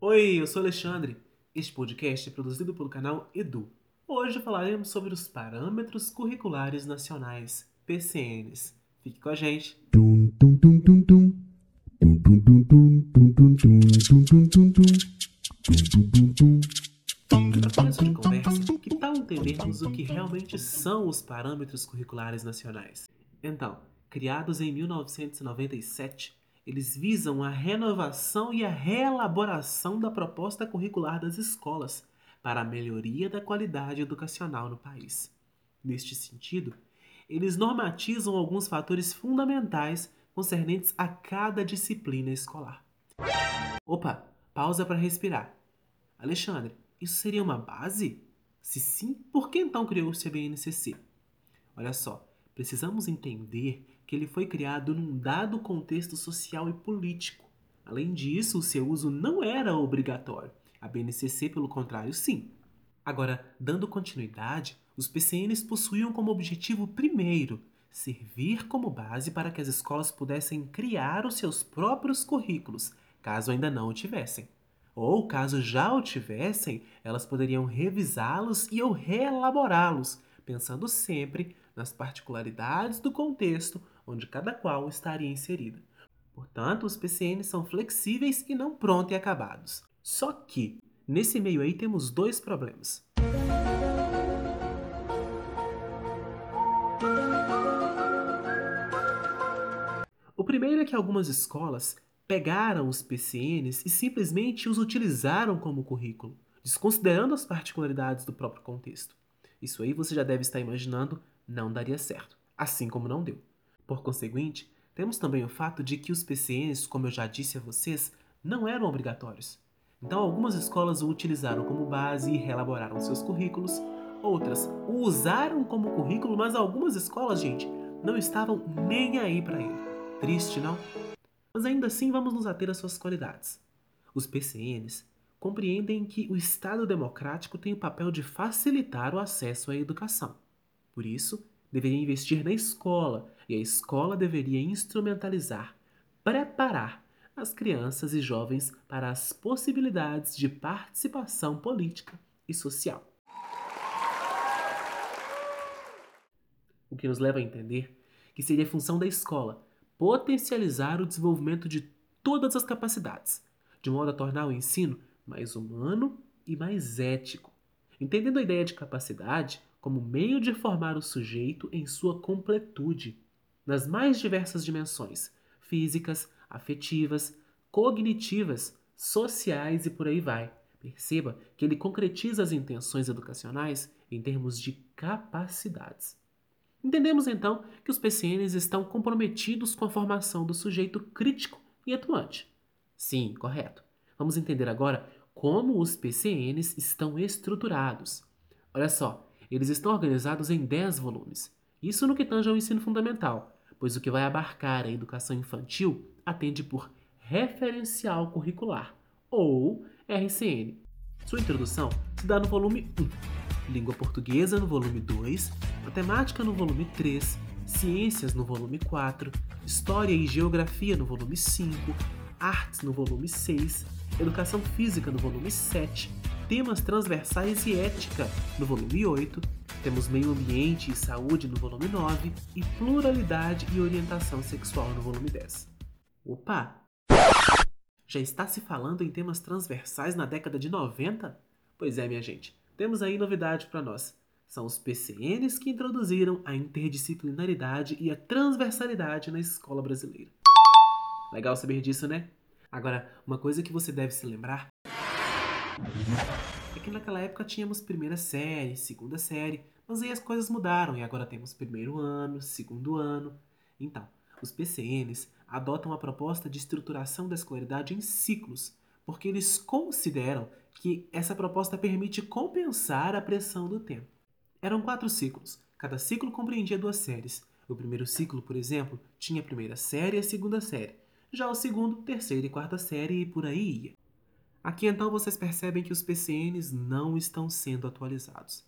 Oi, eu sou Alexandre. Este podcast é produzido pelo canal Edu. Hoje falaremos sobre os parâmetros curriculares nacionais, PCNs. Fique com a gente. Começo de conversa, que tal entendermos o que realmente são os parâmetros curriculares nacionais? Então, criados em 1997, eles visam a renovação e a reelaboração da proposta curricular das escolas para a melhoria da qualidade educacional no país. Neste sentido, eles normatizam alguns fatores fundamentais concernentes a cada disciplina escolar. Opa, pausa para respirar. Alexandre, isso seria uma base? Se sim, por que então criou-se a BNCC? Olha só, precisamos entender que ele foi criado num dado contexto social e político. Além disso, o seu uso não era obrigatório. A BNCC, pelo contrário, sim. Agora, dando continuidade, os PCNs possuíam como objetivo primeiro servir como base para que as escolas pudessem criar os seus próprios currículos, caso ainda não o tivessem. Ou, caso já o tivessem, elas poderiam revisá-los e ou reelaborá-los, pensando sempre nas particularidades do contexto onde cada qual estaria inserida. Portanto, os PCNs são flexíveis e não prontos e acabados. Só que, nesse meio aí, temos dois problemas. O primeiro é que algumas escolas pegaram os PCNs e simplesmente os utilizaram como currículo, desconsiderando as particularidades do próprio contexto. Isso aí você já deve estar imaginando, não daria certo, assim como não deu. Por conseguinte, temos também o fato de que os PCNs, como eu já disse a vocês, não eram obrigatórios. Então, algumas escolas o utilizaram como base e reelaboraram seus currículos, outras o usaram como currículo, mas algumas escolas, gente, não estavam nem aí para ele. Triste, não? Mas ainda assim, vamos nos ater às suas qualidades. Os PCNs compreendem que o Estado democrático tem o papel de facilitar o acesso à educação. Por isso, deveria investir na escola e a escola deveria instrumentalizar, preparar as crianças e jovens para as possibilidades de participação política e social. O que nos leva a entender que seria função da escola potencializar o desenvolvimento de todas as capacidades, de modo a tornar o ensino mais humano e mais ético. Entendendo a ideia de capacidade como meio de formar o sujeito em sua completude, nas mais diversas dimensões físicas, afetivas, cognitivas, sociais e por aí vai. Perceba que ele concretiza as intenções educacionais em termos de capacidades. Entendemos então que os PCNs estão comprometidos com a formação do sujeito crítico e atuante. Sim, correto. Vamos entender agora como os PCNs estão estruturados. Olha só, eles estão organizados em 10 volumes. Isso no que tange ao ensino fundamental, pois o que vai abarcar a educação infantil atende por referencial curricular, ou RCN. Sua introdução se dá no volume 1, língua portuguesa no volume 2, matemática no volume 3, ciências no volume 4, história e geografia no volume 5, artes no volume 6, educação física no volume 7, temas transversais e ética no volume 8, temos meio ambiente e saúde no volume 9 e pluralidade e orientação sexual no volume 10. Opa! Já está se falando em temas transversais na década de 90? Pois é, minha gente, temos aí novidade para nós. São os PCNs que introduziram a interdisciplinaridade e a transversalidade na escola brasileira. Legal saber disso, né? Agora, uma coisa que você deve se lembrar é que naquela época tínhamos primeira série, segunda série, mas aí as coisas mudaram e agora temos primeiro ano, segundo ano. Então, os PCNs adotam a proposta de estruturação da escolaridade em ciclos, porque eles consideram que essa proposta permite compensar a pressão do tempo. Eram quatro ciclos, cada ciclo compreendia duas séries. O primeiro ciclo, por exemplo, tinha a primeira série e a segunda série. Já o segundo, terceira e quarta série e por aí ia. Aqui então vocês percebem que os PCNs não estão sendo atualizados.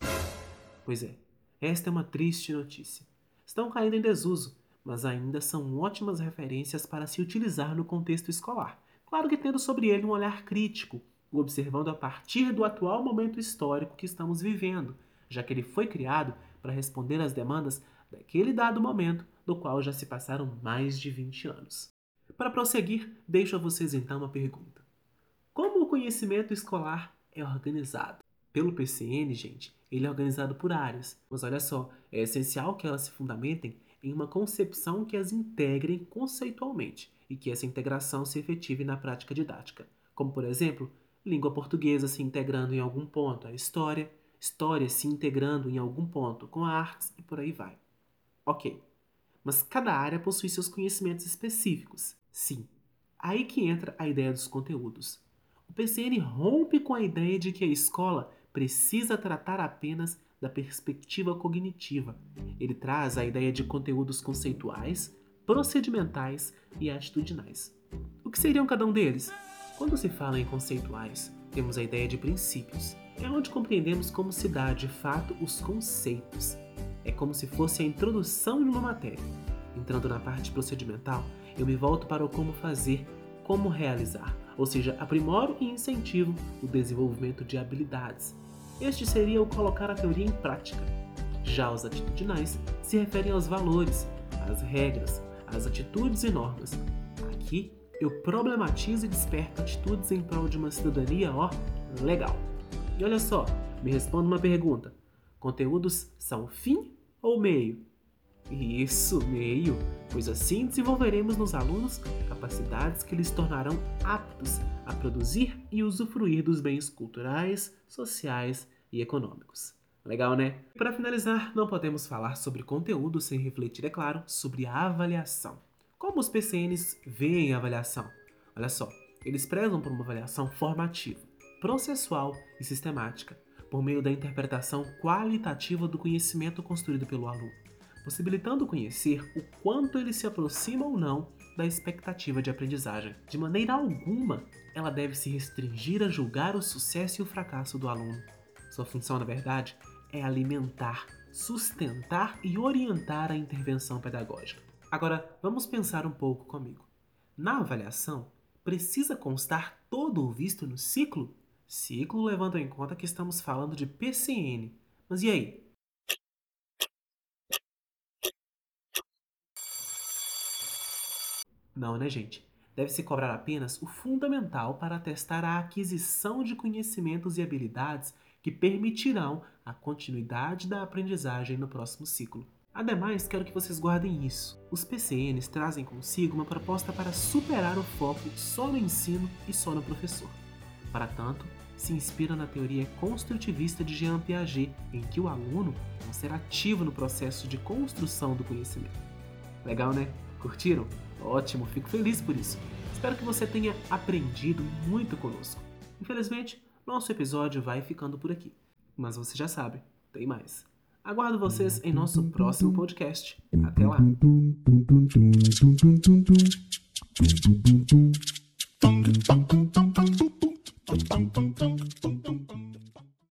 Pois é, esta é uma triste notícia. Estão caindo em desuso, mas ainda são ótimas referências para se utilizar no contexto escolar. Claro que tendo sobre ele um olhar crítico, observando a partir do atual momento histórico que estamos vivendo, já que ele foi criado para responder às demandas daquele dado momento, do qual já se passaram mais de 20 anos. Para prosseguir, deixo a vocês então uma pergunta: conhecimento escolar é organizado? Pelo PCN, gente, ele é organizado por áreas, mas olha só, é essencial que elas se fundamentem em uma concepção que as integrem conceitualmente e que essa integração se efetive na prática didática, como por exemplo, língua portuguesa se integrando em algum ponto à história, história se integrando em algum ponto com artes e por aí vai. Ok, mas cada área possui seus conhecimentos específicos. Sim, aí que entra a ideia dos conteúdos. O PCN rompe com a ideia de que a escola precisa tratar apenas da perspectiva cognitiva. Ele traz a ideia de conteúdos conceituais, procedimentais e atitudinais. O que seriam cada um deles? Quando se fala em conceituais, temos a ideia de princípios. É onde compreendemos como se dá de fato os conceitos. É como se fosse a introdução de uma matéria. Entrando na parte procedimental, eu me volto para o como fazer, como realizar, ou seja, aprimoro e incentivo o desenvolvimento de habilidades, este seria o colocar a teoria em prática. Já os atitudinais se referem aos valores, às regras, às atitudes e normas. Aqui eu problematizo e desperto atitudes em prol de uma cidadania, ó, legal. E olha só, me responda uma pergunta: conteúdos são fim ou meio? Isso, meio, pois assim desenvolveremos nos alunos capacidades que lhes tornarão aptos a produzir e usufruir dos bens culturais, sociais e econômicos. Legal, né? Para finalizar, não podemos falar sobre conteúdo sem refletir, é claro, sobre a avaliação. Como os PCNs veem a avaliação? Olha só, eles prezam por uma avaliação formativa, processual e sistemática, por meio da interpretação qualitativa do conhecimento construído pelo aluno possibilitando conhecer o quanto ele se aproxima ou não da expectativa de aprendizagem. De maneira alguma, ela deve se restringir a julgar o sucesso e o fracasso do aluno. Sua função, na verdade, é alimentar, sustentar e orientar a intervenção pedagógica. Agora, vamos pensar um pouco comigo. Na avaliação, precisa constar todo o visto no ciclo? Ciclo levando em conta que estamos falando de PCN. Mas e aí? Não, né, gente? Deve-se cobrar apenas o fundamental para atestar a aquisição de conhecimentos e habilidades que permitirão a continuidade da aprendizagem no próximo ciclo. Ademais, quero que vocês guardem isso. Os PCNs trazem consigo uma proposta para superar o foco só no ensino e só no professor. Para tanto, se inspira na teoria construtivista de Jean Piaget, em que o aluno vai ser ativo no processo de construção do conhecimento. Legal, né? Curtiram? Ótimo, fico feliz por isso. Espero que você tenha aprendido muito conosco. Infelizmente, nosso episódio vai ficando por aqui. Mas você já sabe, tem mais. Aguardo vocês em nosso próximo podcast. Até lá!